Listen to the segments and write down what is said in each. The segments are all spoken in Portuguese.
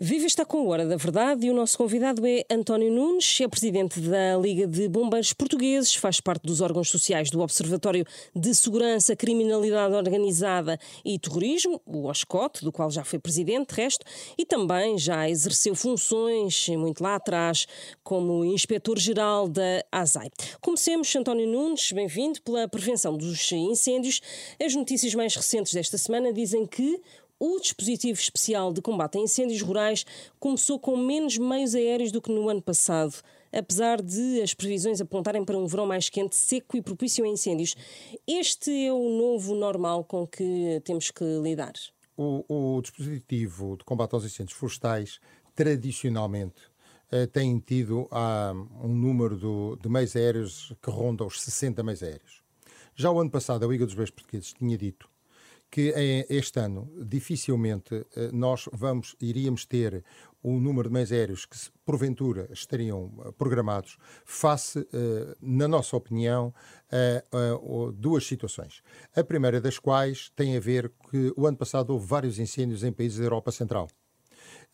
Viva está com a Hora da Verdade e o nosso convidado é António Nunes, é presidente da Liga de Bombeiros Portugueses, faz parte dos órgãos sociais do Observatório de Segurança, Criminalidade Organizada e Terrorismo, o OSCOT, do qual já foi presidente, resto, e também já exerceu funções muito lá atrás como inspetor-geral da ASAI. Comecemos, António Nunes, bem-vindo, pela prevenção dos incêndios. As notícias mais recentes desta semana dizem que o dispositivo especial de combate a incêndios rurais começou com menos meios aéreos do que no ano passado, apesar de as previsões apontarem para um verão mais quente, seco e propício a incêndios. Este é o novo normal com que temos que lidar. O, o dispositivo de combate aos incêndios florestais, tradicionalmente, eh, tem tido ah, um número do, de meios aéreos que ronda os 60 meios aéreos. Já o ano passado, a Liga dos Meios Portugueses tinha dito que este ano dificilmente eh, nós vamos, iríamos ter o número de meios aéreos que porventura estariam eh, programados face, eh, na nossa opinião, a, duas situações. A primeira das quais tem a ver que o ano passado houve vários incêndios em países da Europa Central.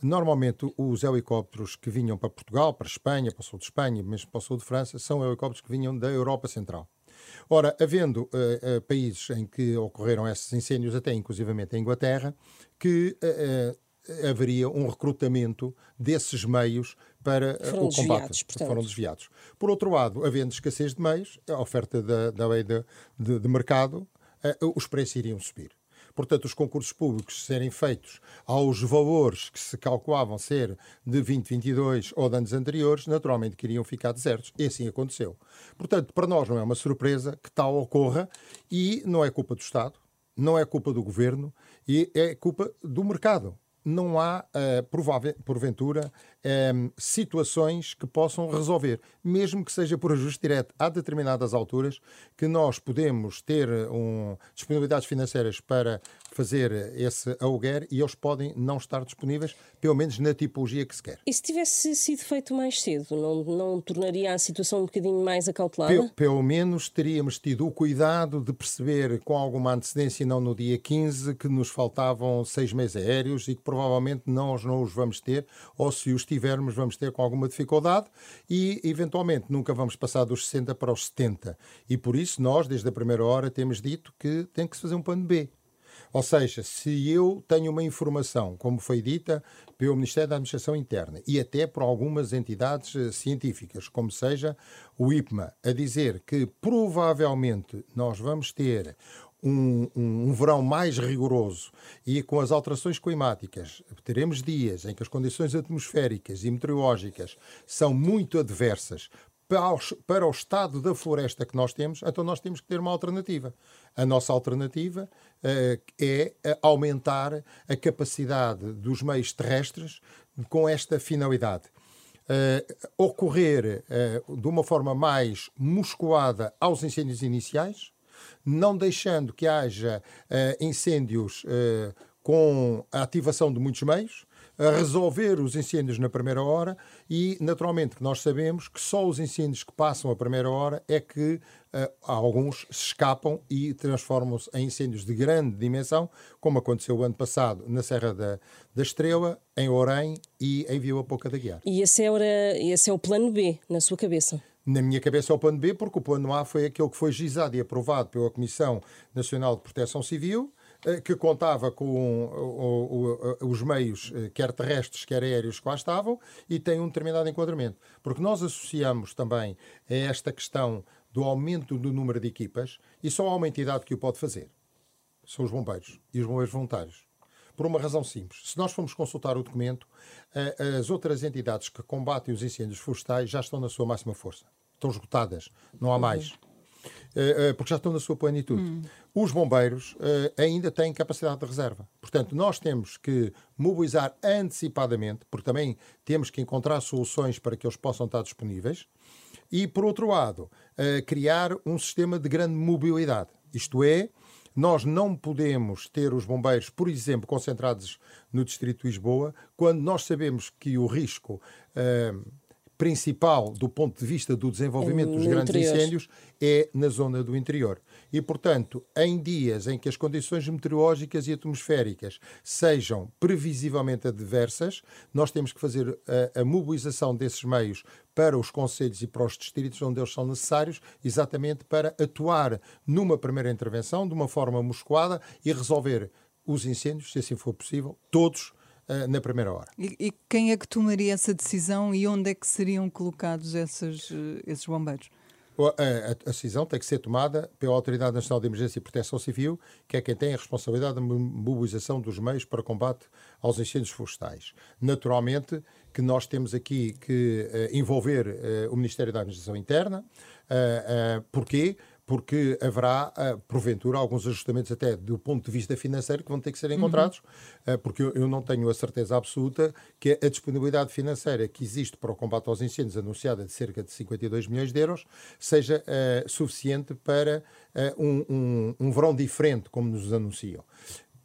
Normalmente, os helicópteros que vinham para Portugal, para Espanha, para o sul de Espanha, mesmo para o sul de França, são helicópteros que vinham da Europa Central. Ora, havendo uh, uh, países em que ocorreram esses incêndios, até inclusivamente a Inglaterra, que uh, haveria um recrutamento desses meios para foram o combate. Desviados, foram desviados. Por outro lado, havendo escassez de meios, a oferta da, da lei de, de, de mercado, os preços iriam subir portanto, os concursos públicos serem feitos aos valores que se calculavam ser de 2022 ou de anos anteriores, naturalmente queriam ficar desertos. E assim aconteceu. Portanto, para nós não é uma surpresa que tal ocorra e não é culpa do Estado, não é culpa do governo e é culpa do mercado não há, uh, provável, porventura, um, situações que possam resolver, mesmo que seja por ajuste direto. Há determinadas alturas que nós podemos ter um, disponibilidades financeiras para fazer esse aluguer e eles podem não estar disponíveis, pelo menos na tipologia que se quer. E se tivesse sido feito mais cedo, não, não tornaria a situação um bocadinho mais acautelada? Pelo, pelo menos teríamos tido o cuidado de perceber com alguma antecedência, não no dia 15, que nos faltavam seis meses aéreos e que provavelmente nós não os vamos ter, ou se os tivermos, vamos ter com alguma dificuldade e, eventualmente, nunca vamos passar dos 60 para os 70. E por isso, nós, desde a primeira hora, temos dito que tem que se fazer um plano B. Ou seja, se eu tenho uma informação, como foi dita pelo Ministério da Administração Interna e até por algumas entidades eh, científicas, como seja o IPMA, a dizer que provavelmente nós vamos ter um, um, um, verão mais rigoroso e com as alterações climáticas, teremos dias em que as condições atmosféricas e meteorológicas são muito adversas para o, estado da floresta que nós temos, então nós temos que ter uma alternativa. A nossa alternativa uh, é aumentar a capacidade dos meios terrestres com esta finalidade. Uh, ocorrer uh, de uma forma mais musculada aos incêndios iniciais, não deixando que haja incêndios com a ativação de muitos meios, a resolver os incêndios na primeira hora e, naturalmente, que nós sabemos que só os incêndios que passam a primeira hora é que uh, alguns se escapam e transformam-se em incêndios de grande dimensão, como aconteceu o ano passado na Serra da, da Estrela, em Orém e em Vila Pouca da Guiar. E esse, era, esse é o plano B, na sua cabeça? Na minha cabeça é o plano B, porque o plano A foi aquele que foi gizado e aprovado pela Comissão Nacional de Proteção Civil, que contava com os meios, eh, quer terrestres, quer aéreos, que lá estavam, e tem um determinado enquadramento. Porque nós associamos também a esta questão do aumento do número de equipas, e só há uma entidade que o pode fazer. São os bombeiros e os bombeiros voluntários. Por uma razão simples. Se nós formos consultar o documento, eh, as outras entidades que combatem os incêndios florestais já estão na sua máxima força estão esgotadas, não há uhum. mais. Uh, uh, porque já estão na sua plenitude. Uhum. Os bombeiros uh, ainda têm capacidade de reserva. Portanto, nós temos que mobilizar antecipadamente, porque também temos que encontrar soluções para que eles possam estar disponíveis. E, por outro lado, criar um sistema de grande mobilidade. Isto é, nós não podemos ter os bombeiros, por exemplo, concentrados no Distrito de Lisboa, quando nós sabemos que o risco principal do ponto de vista do desenvolvimento dos grandes interior. incêndios é na zona do interior. E, portanto, em dias em que as condições meteorológicas e atmosféricas sejam previsivelmente adversas, nós temos que fazer a, a mobilização desses meios para os conselhos e para os distritos onde eles são necessários, exatamente para atuar numa primeira intervenção de uma forma musculada e resolver os incêndios, se assim for possível, todos uh, na primeira hora. E, e, quem é que tomaria essa decisão e onde é que seriam colocados esses, uh, esses bombeiros? A, a, decisão tem que ser tomada pela Autoridade Nacional de Emergência e Proteção Civil, que é quem tem a responsabilidade da mobilização dos meios para combate aos incêndios florestais. Naturalmente que nós temos aqui que uh, envolver uh, o Ministério da Administração Interna. Uh, porquê? Porque haverá, eh, porventura, alguns ajustamentos até do ponto de vista financeiro que vão ter que ser encontrados, uhum. porque eu não tenho a certeza absoluta que a disponibilidade financeira que existe para o combate aos incêndios, anunciada de cerca de 52 milhões de euros, seja uh, suficiente para uh, um, um, um verão diferente, como nos anunciam.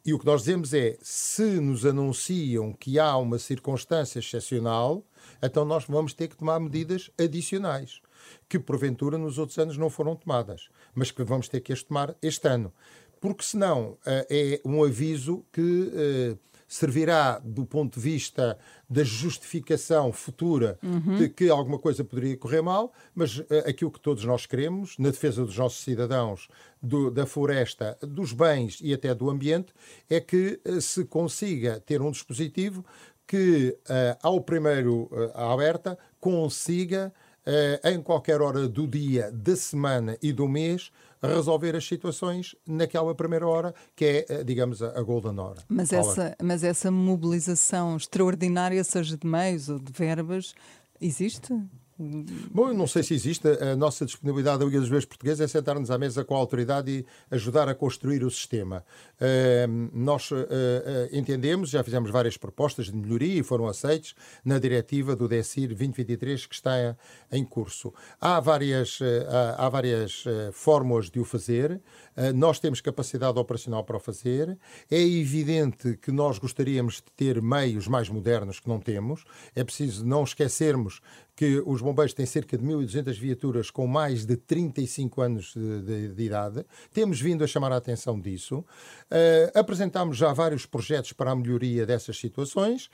E o que nós dizemos é: se nos anunciam que há uma circunstância excepcional, então nós vamos ter que tomar medidas adicionais que porventura nos outros anos não foram tomadas, mas que vamos ter que as tomar este ano. Porque senão eh, é um aviso que eh, servirá do ponto de vista da justificação futura uhum. de que alguma coisa poderia correr mal, mas uh, aquilo que todos nós queremos, na defesa dos nossos cidadãos, do, da floresta, dos bens e até do ambiente, é que uh, se consiga ter um dispositivo que, uh, ao primeiro alerta, consiga em qualquer hora do dia, da semana e do mês, resolver as situações naquela primeira hora, que é, eh, digamos, a golden hora. Mas essa, mas essa mobilização extraordinária, seja de meios ou de verbas, existe? Bom, eu não sei se existe. A nossa disponibilidade da Liga dos Bombeiros Portugueses é sentar-nos à mesa com a autoridade e ajudar a construir o sistema. Uh, nós uh, uh, entendemos, já fizemos várias propostas de melhoria e foram aceites na diretiva do DECIR 2023 que está em curso. Há várias, há várias fórmulas de o fazer. nós temos capacidade operacional para o fazer. É evidente que nós gostaríamos de ter meios mais modernos que não temos. É preciso não esquecermos que os bombeiros têm cerca de 1.200 viaturas com mais de 35 anos de, de, de idade. Temos vindo a chamar a atenção disso. Uh, apresentámos já vários projetos para a melhoria dessas situações.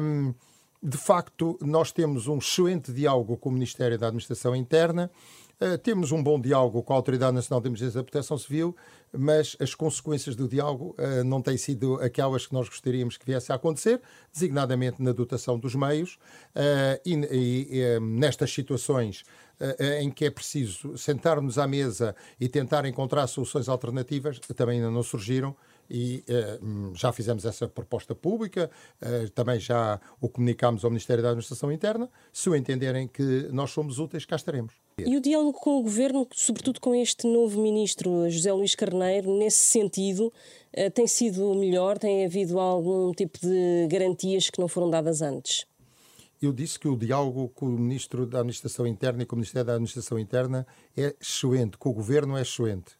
Um, de facto, nós temos um excelente diálogo com o Ministério da Administração Interna. Uh, temos um bom diálogo com a Autoridade Nacional de Emergência da Proteção Civil, mas as consequências do diálogo uh, não têm sido aquelas que nós gostaríamos que viesse a acontecer, designadamente na dotação dos meios uh, e, e nestas situações em que é preciso sentar-nos à mesa e tentar encontrar soluções alternativas, também ainda não surgiram e uh, já fizemos essa proposta pública, uh, também já o comunicámos ao Ministério da Administração Interna. Se o entenderem que nós somos úteis, cá estaremos. E o diálogo com o Governo, sobretudo com este novo Ministro, José Luís Carneiro, nesse sentido, uh, tem sido melhor? Tem havido algum tipo de garantias que não foram dadas antes? Eu disse que o diálogo com o Ministro da Administração Interna e com o Ministério da Administração Interna é excelente, com o Governo é excelente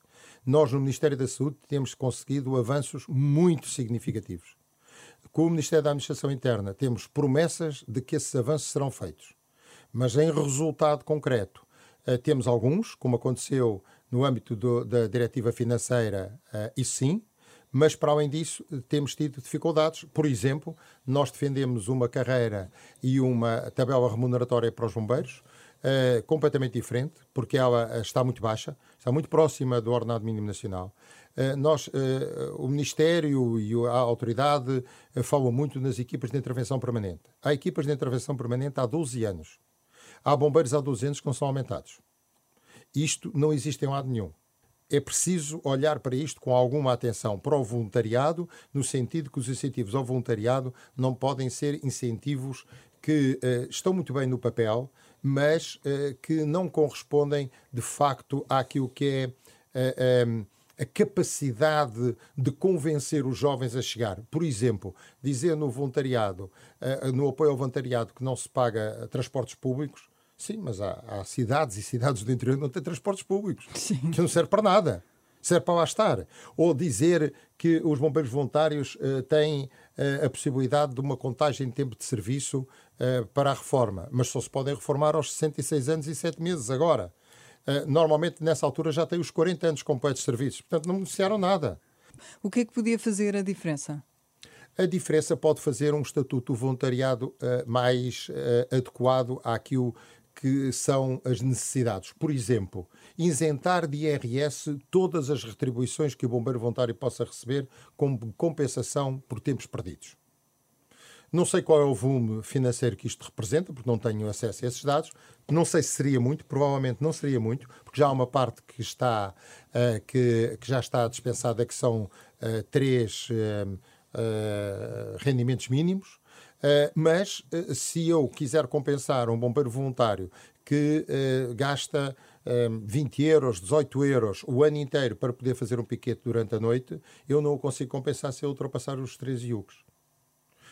nós no Ministério da Saúde temos conseguido avanços muito significativos. Com o Ministério da Administração Interna temos promessas de que esses avanços serão feitos. Mas em resultado concreto, eh, temos alguns, como aconteceu no âmbito do, da diretiva financeira, eh, isso sim, mas para além disso temos tido dificuldades. Por exemplo, nós defendemos uma carreira e uma tabela remuneratória para os bombeiros, uh, completamente diferente, porque ela eh, está muito baixa, está muito próxima do ordenado mínimo nacional. Uh, nós, o Ministério e a autoridade falam muito nas equipas de intervenção permanente. Há equipas de intervenção permanente há 12 anos. Há bombeiros há 12 anos que não são aumentados. Isto não existe em lado nenhum é preciso olhar para isto com alguma atenção para o voluntariado, no sentido que os incentivos ao voluntariado não podem ser incentivos que uh, estão muito bem no papel, mas uh, que não correspondem de facto àquilo que é uh, um, a capacidade de convencer os jovens a chegar. Por exemplo, dizer no voluntariado, uh, no apoio ao voluntariado, que não se paga transportes públicos, sim, mas há, há cidades e cidades do interior que não têm transportes públicos, sim. que não serve para nada. serve para lá estar. Ou dizer que os bombeiros voluntários uh, têm uh, a possibilidade de uma contagem de tempo de serviço uh, para a reforma, mas só se podem reformar aos 66 anos e 7 meses agora. normalmente, nessa altura, já têm os 40 anos completos de serviços, portanto, não beneficiaram nada. O que é que podia fazer a diferença? A diferença pode fazer um estatuto do voluntariado mais adequado àquilo que são as necessidades. Por exemplo, isentar de IRS todas as retribuições que o bombeiro voluntário possa receber como compensação por tempos perdidos. Não sei qual é o volume financeiro que isto representa, porque não tenho acesso a esses dados. Não sei se seria muito, provavelmente não seria muito, porque já há uma parte que, está, uh, que, que, já está dispensada, que são uh, três uh, rendimentos mínimos. Mas se eu quiser compensar um bombeiro voluntário que gasta 20 euros, 18 euros o ano inteiro para poder fazer um piquete durante a noite, eu não o consigo compensar se eu ultrapassar os 13 iucos.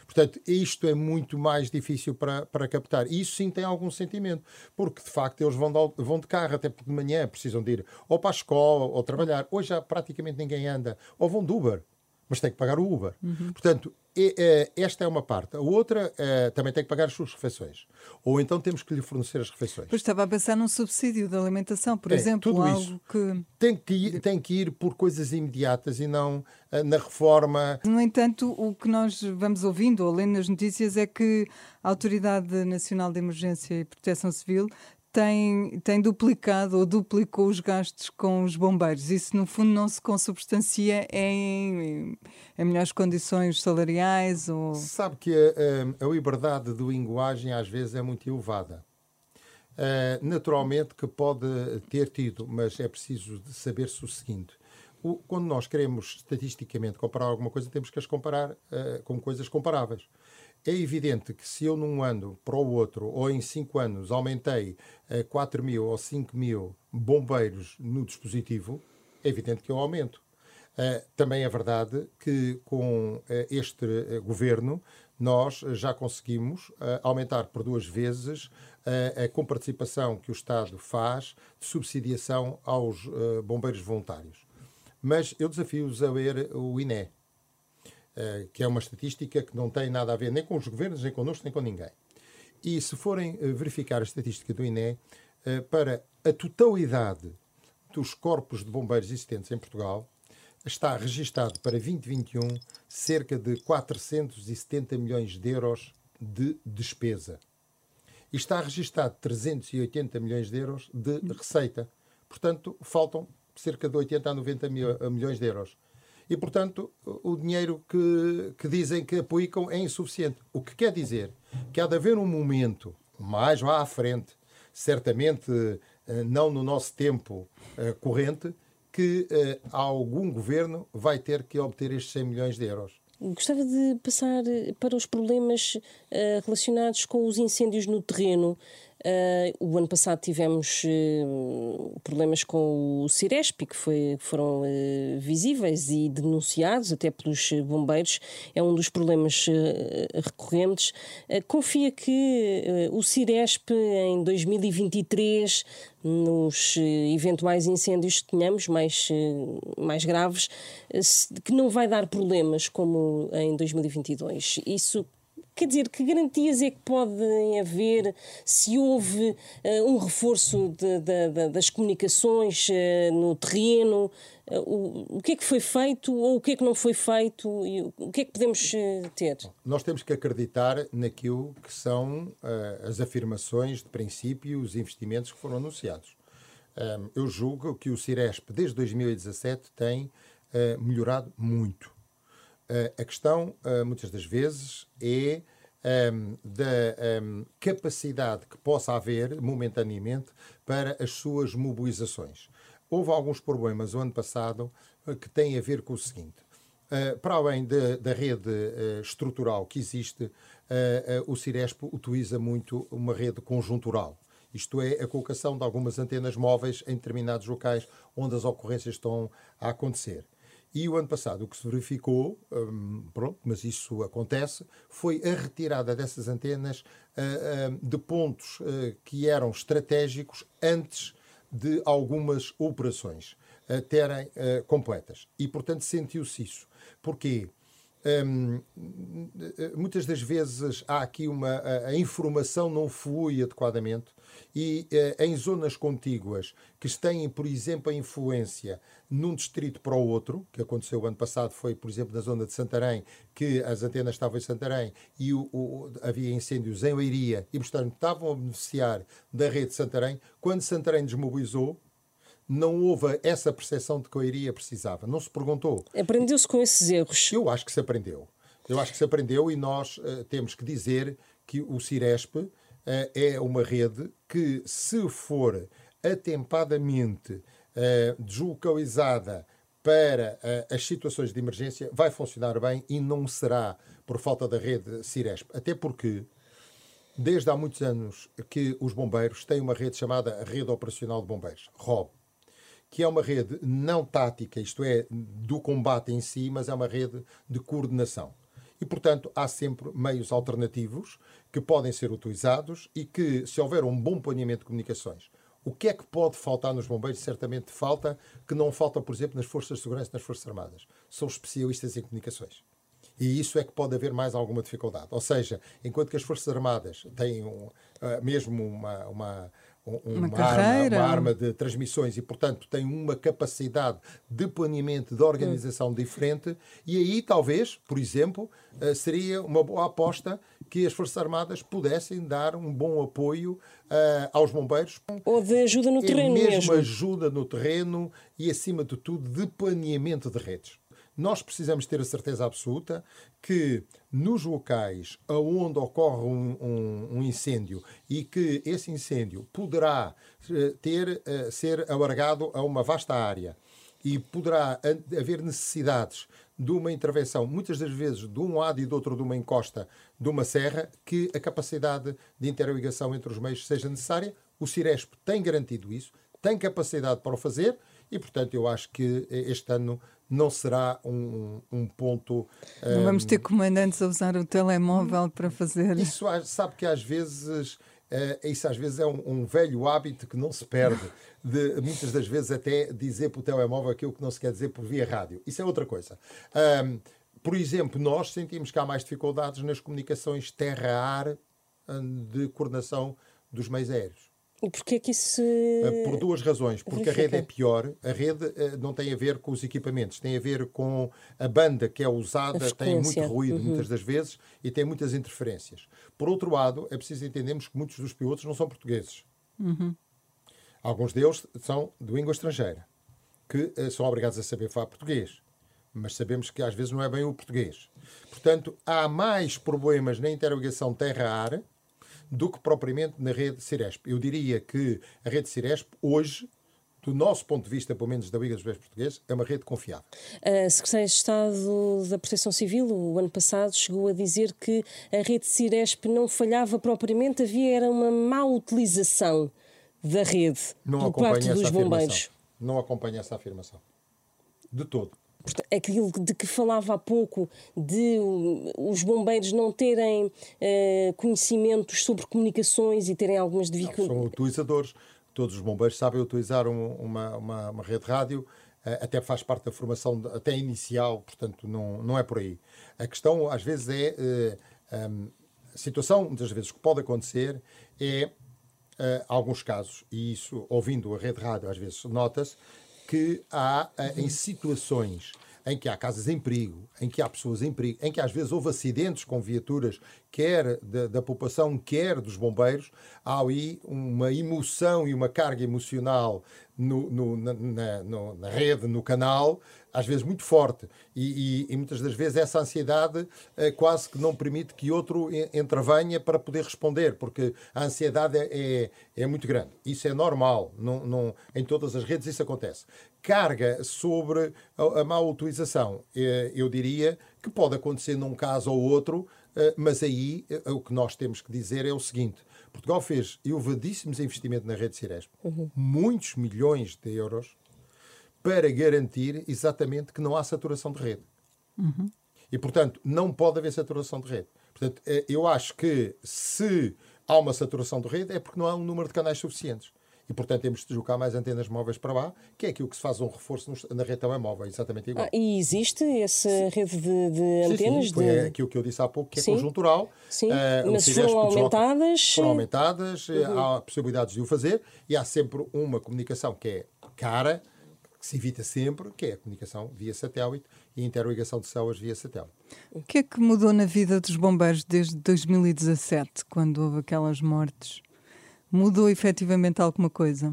Portanto, isto é muito mais difícil para, para captar. E isso sim tem algum sentimento, porque de facto eles vão de, vão de carro, até porque de manhã precisam de ir ou para a escola ou trabalhar. Hoje já praticamente ninguém anda, ou vão de Uber mas tem que pagar o Uber. Uhum. Portanto, é, esta é uma parte. A outra é, também tem que pagar as suas refeições. Ou então temos que lhe fornecer as refeições. Pois estava a pensar num subsídio de alimentação, por é, exemplo. Tudo algo isso que... Tem, que ir, tem que ir por coisas imediatas e não uh, na reforma. No entanto, o que nós vamos ouvindo ou lendo nas notícias é que a Autoridade Nacional de Emergência e Proteção Civil tem, tem duplicado ou duplicou os gastos com os bombeiros. Isso, no fundo, não se consubstancia em, em melhores condições salariais? Ou... Sabe que a, a, a liberdade de linguagem às vezes é muito elevada. Uh, naturalmente que pode ter tido, mas é preciso saber-se o seguinte. O, quando nós queremos estatisticamente comparar alguma coisa, temos que as comparar uh, com coisas comparáveis. É evidente que se eu num ano para o outro, ou em cinco anos, aumentei a eh, 4 mil ou 5 mil bombeiros no dispositivo, é evidente que eu aumento. Uh, também é verdade que com uh, este uh, governo nós já conseguimos aumentar por duas vezes a comparticipação que o Estado faz de subsidiação aos bombeiros voluntários. Mas eu desafio-os a ler o INE. Eh, que é uma estatística que não tem nada a ver nem com os governos, nem connosco, nem com ninguém. E se forem eh, verificar a estatística do INE, eh, para a totalidade dos corpos de bombeiros existentes em Portugal, está registado para 2021 cerca de 470 milhões de euros de despesa. E está registado 380 milhões de euros de receita. Portanto, faltam cerca de 80 a 90 milhões de euros e, portanto, o dinheiro que, que dizem que aplicam é insuficiente. O que quer dizer que há de haver um momento mais lá à frente, certamente eh, não no nosso tempo eh, corrente, que eh, algum governo vai ter que obter estes 100 milhões de euros. Gostava de passar para os problemas relacionados com os incêndios no terreno. Uh, o ano passado tivemos uh, problemas com o Ciresp, que foi, foram uh, visíveis e denunciados até pelos bombeiros. É um dos problemas recorrentes. confia que o Ciresp, em 2023, nos eventuais incêndios que tenhamos mais, mais graves, que não vai dar problemas como em 2022. Isso Quer dizer, que garantias é que podem haver se houve uh, um reforço de, de, de, das comunicações uh, no terreno? Uh, o, o, que é que foi feito ou o que é que não foi feito? E o, o que é que podemos ter? Nós temos que acreditar naquilo que são as afirmações de princípio, os investimentos que foram anunciados. Um, eu julgo que o Ciresp, desde 2017, tem melhorado muito a questão, muitas das vezes, é um, da um, capacidade que possa haver, momentaneamente, para as suas mobilizações. Houve alguns problemas o ano passado uh, que têm a ver com o seguinte. Uh, para além de, da rede uh, estrutural que existe, o Ciresp utiliza muito uma rede conjuntural. Isto é, a colocação de algumas antenas móveis em determinados locais onde as ocorrências estão a acontecer. E o ano passado o que se verificou, hum, pronto, mas isso acontece, foi a retirada dessas antenas uh, uh, de pontos uh, que eram estratégicos antes de algumas operações. terem completas. E, portanto, sentiu-se isso. Porquê? Um, muitas das vezes há aqui uma. A, informação não flui adequadamente e uh, em zonas contíguas que têm, por exemplo, a influência num distrito para o outro, que aconteceu o ano passado, foi, por exemplo, na zona de Santarém, que as antenas estavam em Santarém e o, o, havia incêndios em Leiria e, portanto, estavam a beneficiar da rede de Santarém. Quando Santarém desmobilizou, não houve essa percepção de que a Leiria precisava. Não se perguntou. Aprendeu-se com esses erros? Eu acho que se aprendeu. Eu acho que se aprendeu e nós uh, temos que dizer que o Ciresp uh, é uma rede que, se for atempadamente uh, deslocalizada para uh, as situações de emergência, vai funcionar bem e não será por falta da rede Ciresp. Até porque, desde há muitos anos que os bombeiros têm uma rede chamada Rede Operacional de Bombeiros, ROB, que é uma rede não tática, isto é, do combate em si, mas é uma rede de coordenação. E, portanto, há sempre meios alternativos que podem ser utilizados e que, se houver um bom planeamento de comunicações, o que é que pode faltar nos bombeiros? Certamente falta, que não falta, por exemplo, nas forças de segurança nas Forças Armadas. São especialistas em comunicações. E isso é que pode haver mais alguma dificuldade. Ou seja, enquanto que as Forças Armadas têm um, uh, mesmo uma, uma, uma, uma, arma, uma, arma, de transmissões e, portanto, tem uma capacidade de planeamento, de organização hum. diferente, e aí talvez, por exemplo, uh, seria uma boa aposta que as Forças Armadas pudessem dar um bom apoio uh, aos bombeiros. Ou de ajuda no terreno mesmo. mesmo. ajuda no terreno e, acima de tudo, de planeamento de redes. Nós precisamos ter a certeza absoluta que nos locais onde ocorre um, um, um incêndio e que esse incêndio poderá uh, ter, uh, ser alargado a uma vasta área e poderá haver necessidades de uma intervenção, muitas das vezes de um lado e do outro de uma encosta de uma serra, que a capacidade de interligação entre os meios seja necessária. O Ciresp tem garantido isso, tem capacidade para o fazer e, portanto, eu acho que este ano não será um, um ponto. Não um, vamos ter comandantes a usar o telemóvel para fazer. Isso sabe que às vezes Uh, isso às vezes é um, um, velho hábito que não se perde, de muitas das vezes até dizer para o telemóvel aquilo que não se quer dizer por via rádio. Isso é outra coisa. Um, por exemplo, nós sentimos que há mais dificuldades nas comunicações terra-ar de coordenação dos meios aéreos. E porquê que isso se... Ah, por duas razões. Porque verifica? a rede é pior. A rede uh, não tem a ver com os equipamentos, tem a ver com a banda que é usada, tem muito ruído uhum. muitas das vezes e tem muitas interferências. Por outro lado, é preciso entendermos que muitos dos pilotos não são portugueses. Uhum. Alguns deles são de língua estrangeira, que uh, são obrigados a saber falar português. Mas sabemos que às vezes não é bem o português. Portanto, há mais problemas na interrogação terra-ar do que propriamente na rede Ciresp. Eu diria que a rede Ciresp, hoje, do nosso ponto de vista, pelo menos da Liga dos Bombeiros Portugueses, é uma rede confiável. A Secretaria de Estado da Proteção Civil, o ano passado, chegou a dizer que a rede Ciresp não falhava propriamente, havia era uma má utilização da rede não por parte dos bombeiros. Afirmação. Não acompanha essa afirmação. De todo aquilo de que falava há pouco, de os bombeiros não terem uh, conhecimentos sobre comunicações e terem algumas dificuldades. São utilizadores. Todos os bombeiros sabem utilizar um, uma, uma, uma, rede rádio, uh, até faz parte da formação, de, até inicial, portanto, não, não é por aí. A questão, às vezes, é. Uh, eh, um, a situação, muitas vezes, que pode acontecer é. Alguns casos, e isso, ouvindo a rede rádio, às vezes nota-se, que há uh, em situações em que há casas em perigo, em que há pessoas em perigo, em que às vezes houve acidentes com viaturas, quer da, da população, quer dos bombeiros, há aí uma emoção e uma carga emocional no, no, na, na, na, rede, no canal, às vezes muito forte. E, e, e muitas das vezes essa ansiedade eh, quase que não permite que outro entrevenha para poder responder, porque a ansiedade é, é, é muito grande. Isso é normal, não, não, em todas as redes isso acontece. Carga sobre a, a má utilização, eh, eu diria que pode acontecer num caso ou outro, mas aí eh, o que nós temos que dizer é o seguinte Portugal fez elevadíssimos investimentos na rede Ciresp, uhum. muitos milhões de euros, para garantir exatamente que não há saturação de rede. Uhum. E, portanto, não pode haver saturação de rede. Portanto, eh, eu acho que se há uma saturação de rede é porque não há um número de canais suficientes. E, portanto, temos de deslocar mais antenas móveis para lá, que é aquilo que se faz um reforço na rede telemóvel, exatamente igual. Ah, e existe essa rede de, de antenas? Sim, sim, foi de... aquilo que eu disse há pouco, que é sim. conjuntural. Sim, uh, mas foram aumentadas? Foram aumentadas, uhum. há possibilidades de o fazer, e há sempre uma comunicação que é cara, que se evita sempre, que é a comunicação via satélite e a interligação de células via satélite. O que é que mudou na vida dos bombeiros desde 2017, quando houve aquelas mortes? Mudou efetivamente alguma coisa?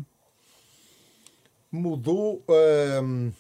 Mudou. Hum,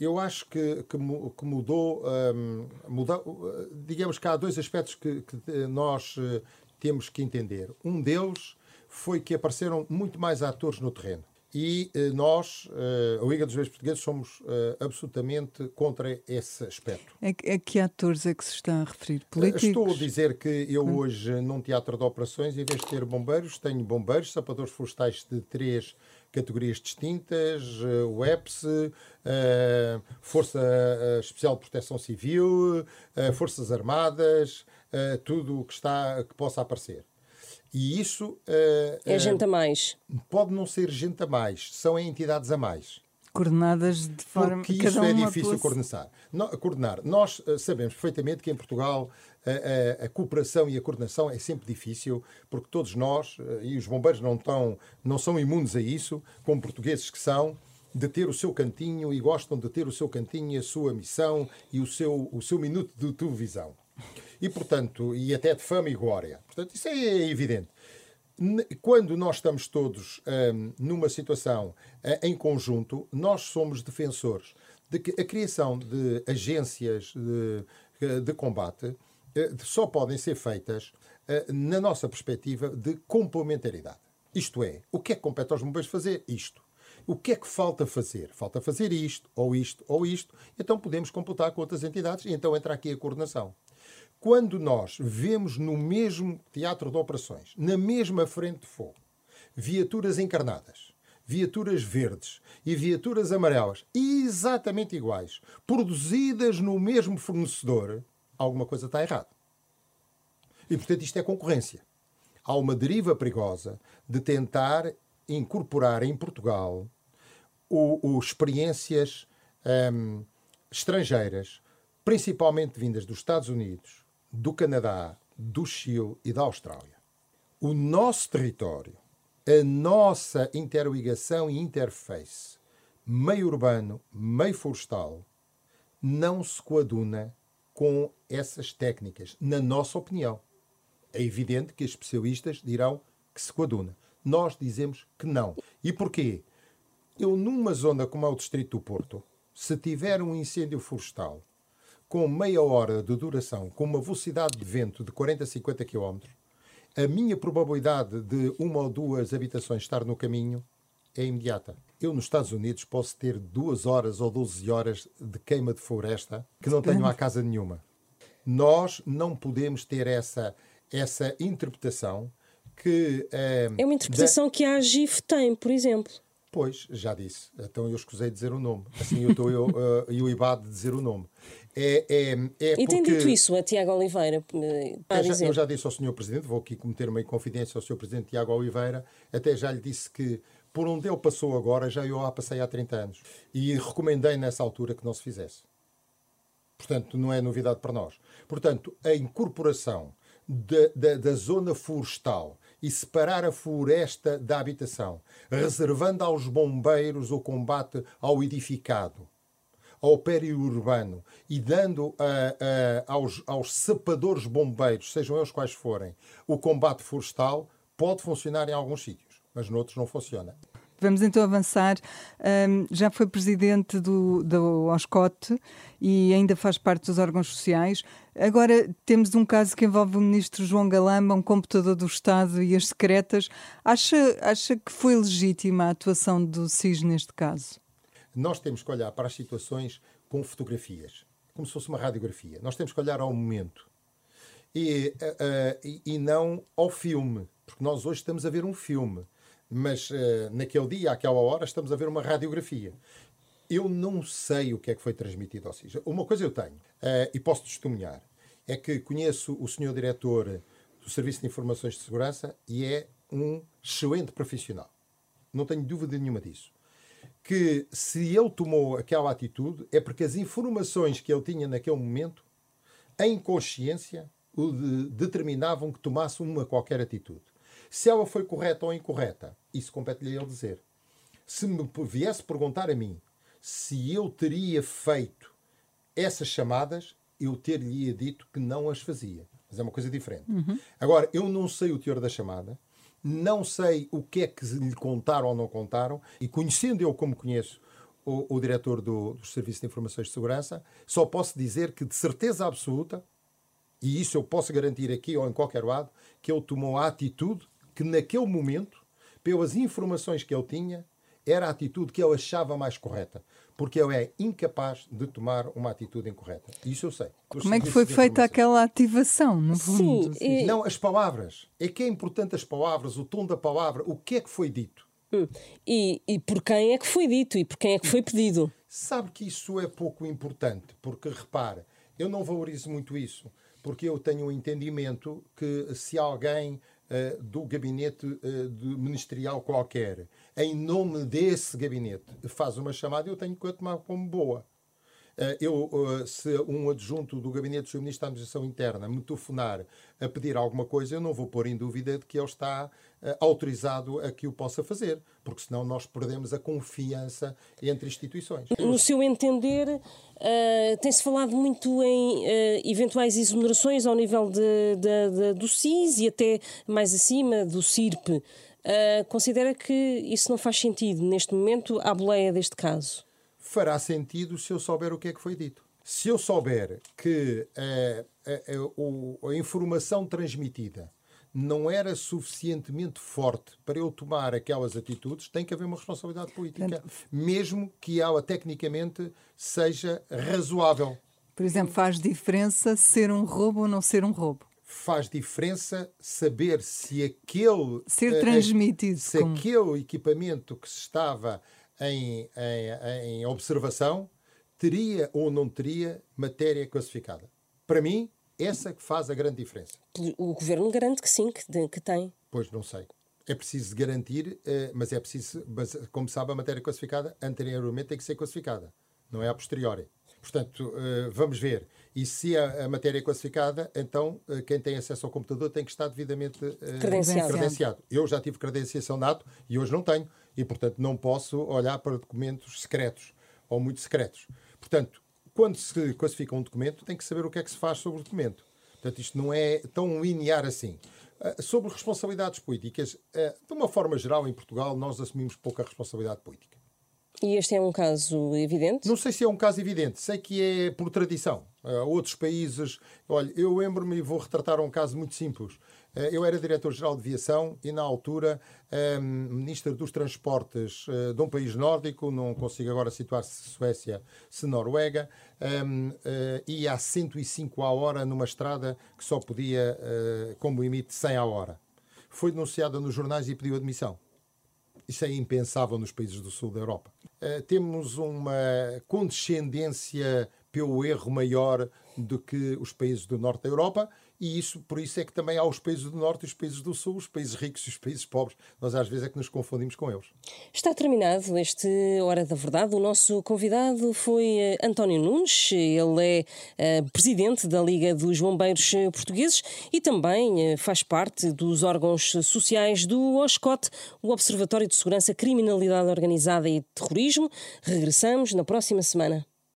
eu acho que, que, que mudou, hum, mudou. Digamos que há dois aspectos que, que nós eh, temos que entender. Um deles foi que apareceram muito mais atores no terreno. E eh, nós, eh, a Liga dos Bombeiros Portugueses, somos eh, absolutamente contra esse aspecto. É, é que atores é que se está a referir? Políticos? Estou a dizer que eu hum. hoje, num teatro de operações, em vez de ter bombeiros, tenho bombeiros, sapadores florestais de três categorias distintas, o EPS, Força Especial de Proteção Civil, Forças Armadas, tudo o que, está, que possa aparecer. E isso. Uh, é gente a mais. Pode não ser gente a mais, são entidades a mais. Coordenadas de forma. Porque isso é difícil coordenar. No, coordenar. Nós uh, sabemos perfeitamente que em Portugal a, a, a, cooperação e a coordenação é sempre difícil, porque todos nós, uh, e os bombeiros não, tão, não são imunes a isso, como portugueses que são, de ter o seu cantinho e gostam de ter o seu cantinho, a sua missão e o seu, o seu minuto de televisão e, portanto, e até de fama e glória. Portanto, isso é evidente. Quando nós estamos todos hum, numa situação uh, em conjunto, nós somos defensores de que a criação de agências de, eh, de combate uh, só podem ser feitas na nossa perspectiva de complementaridade. Isto é, o que é que compete aos bombeiros fazer? Isto. O que é que falta fazer? Falta fazer isto, ou isto, ou isto. Então podemos computar com outras entidades e então entra aqui a coordenação. Quando nós vemos no mesmo teatro de operações, na mesma frente de fogo, viaturas encarnadas, viaturas verdes e viaturas amarelas exatamente iguais, produzidas no mesmo fornecedor, alguma coisa está errada. E portanto isto é concorrência. Há uma deriva perigosa de tentar incorporar em Portugal o, o experiências hum, estrangeiras, principalmente vindas dos Estados Unidos, do Canadá, do Chile e da Austrália. O nosso território, a nossa interligação e interface meio urbano, meio florestal, não se coaduna com essas técnicas, na nossa opinião. É evidente que especialistas dirão que se coaduna. Nós dizemos que não. E porquê? Eu, numa zona como é o Distrito do Porto, se tiver um incêndio florestal com meia hora de duração, com uma velocidade de vento de 40 a 50 km, a minha probabilidade de uma ou duas habitações estar no caminho é imediata. Eu, nos Estados Unidos, posso ter duas horas ou 12 horas de queima de floresta que não tenho à casa nenhuma. Nós não podemos ter essa, essa interpretação que. é uma interpretação da... que a AGIF tem, por exemplo. Pois, já disse. Então eu escusei de dizer o nome. Assim eu estou eu, uh, e o IBAD de dizer o nome. É, é, é e tem dito isso a Tiago Oliveira? Eu já, eu já, disse ao Sr. Presidente, vou aqui cometer uma inconfidência ao Sr. Presidente Tiago Oliveira, até já lhe disse que por onde ele passou agora, já eu lá passei há 30 anos. E recomendei nessa altura que não se fizesse. Portanto, não é novidade para nós. Portanto, a incorporação da, da, da zona florestal e separar a floresta da habitação, reservando aos bombeiros o combate ao edificado, ao periurbano e dando aos, aos sapadores bombeiros, sejam eles quais forem, o combate florestal, pode funcionar em alguns sítios, mas noutros não funciona. Vamos então avançar. Um, já foi presidente do, do OSCOT e ainda faz parte dos órgãos sociais. Agora temos um caso que envolve o ministro João Galamba, um computador do Estado e as secretas. Acha, acha que foi legítima a atuação do SIS neste caso? Nós temos que olhar para as situações com fotografias, como se fosse uma radiografia. Nós temos que olhar ao momento e, uh, uh, e, e não ao filme, porque nós hoje estamos a ver um filme, mas uh, naquele dia, àquela hora, estamos a ver uma radiografia. Eu não sei o que é que foi transmitido ao CIS. Uma coisa eu tenho, e posso testemunhar, é que conheço o senhor diretor do Serviço de Informações de Segurança e é um excelente profissional. não tenho dúvida nenhuma disso. Que se ele tomou aquela atitude é porque as informações que ele tinha naquele momento, em consciência, o de, determinavam que tomasse uma qualquer atitude. Se ela foi correta ou incorreta, isso compete-lhe ele dizer. Se me viesse perguntar a mim se eu teria feito essas chamadas, eu ter-lhe dito que não as fazia. Mas é uma coisa diferente. Uhum. Agora, eu não sei o teor da chamada, não sei o que é que lhe contaram ou não contaram, e conhecendo eu como conheço o, o diretor do, do Serviço de Informações de Segurança, só posso dizer que de certeza absoluta, e isso eu posso garantir aqui ou em qualquer lado, que ele tomou a atitude que naquele momento, pelas informações que ele tinha, era a atitude que ele achava mais correta porque ele é incapaz de tomar uma atitude incorreta. Isso eu sei. Como é que foi feita aquela ativação, no fundo? Sim, e... Não, as palavras. É que é importante as palavras, o tom da palavra, o que é que foi dito. Hum. E, e por quem é que foi dito e por quem é que foi pedido? Sabe que isso é pouco importante, porque repare, eu não valorizo muito isso, porque eu tenho o um entendimento que se alguém uh, do gabinete uh, ministerial qualquer em nome desse gabinete faz uma chamada, eu tenho que a tomar como boa. Eh, eu, eh, se um adjunto do Gabinete do Ministro da Administração Interna me telefonar a pedir alguma coisa, eu não vou pôr em dúvida de que ele está eh, autorizado a que o possa fazer, porque senão nós perdemos a confiança entre instituições. No seu entender, uh, tem-se falado muito em uh, eventuais exonerações ao nível de, de, de, do SIS e até mais acima do CIRP. Uh, considera que isso não faz sentido neste momento à boleia deste caso? Fará sentido se eu souber o que é que foi dito. Se eu souber que uh, a, a, a, informação transmitida não era suficientemente forte para eu tomar aquelas atitudes, tem que haver uma responsabilidade política, mesmo que ela tecnicamente seja razoável. Por exemplo, faz diferença ser um roubo ou não ser um roubo? faz diferença saber se aquele ser eh, transmitido se como... aquele equipamento que se estava em, em, em, observação teria ou não teria matéria classificada. Para mim, essa que faz a grande diferença. O governo garante que sim, que, que tem. Pois não sei. É preciso garantir, eh, mas é preciso, mas, como sabe, a matéria classificada anteriormente tem que ser classificada, não é a posteriori. Portanto, eh, vamos ver. E se a, a, matéria é classificada, então eh, quem tem acesso ao computador tem que estar devidamente uh, credenciado. credenciado. Eu já tive credenciação nato e hoje não tenho. E, portanto, não posso olhar para documentos secretos ou muito secretos. Portanto, quando se classifica um documento, tem que saber o que é que se faz sobre o documento. Portanto, isto não é tão linear assim. Uh, sobre responsabilidades políticas, uh, de uma forma geral, em Portugal, nós assumimos pouca responsabilidade política. E este é um caso evidente? Não sei se é um caso evidente, sei que é por tradição. Uh, outros países. Olha, eu lembro-me e vou retratar um caso muito simples. Uh, eu era diretor-geral de aviação e, na altura, um, ministro dos Transportes uh, de um país nórdico, não consigo agora situar se Suécia, se Noruega, um, ia a 105 a hora numa estrada que só podia, como limite, 100 a hora. Foi denunciada nos jornais e pediu admissão. Isso é impensável nos países do sul da Europa. Uh, temos uma condescendência pelo erro maior do que os países do norte da Europa e isso, por isso é que também há os países do Norte e os países do Sul, os países ricos e os países pobres. Nós às vezes é que nos confundimos com eles. Está terminado este Hora da Verdade. O nosso convidado foi eh, António Nunes. Ele é uh, presidente da Liga dos Bombeiros Portugueses e também faz parte dos órgãos sociais do OSCOT, o Observatório de Segurança, Criminalidade Organizada e Terrorismo. Regressamos na próxima semana.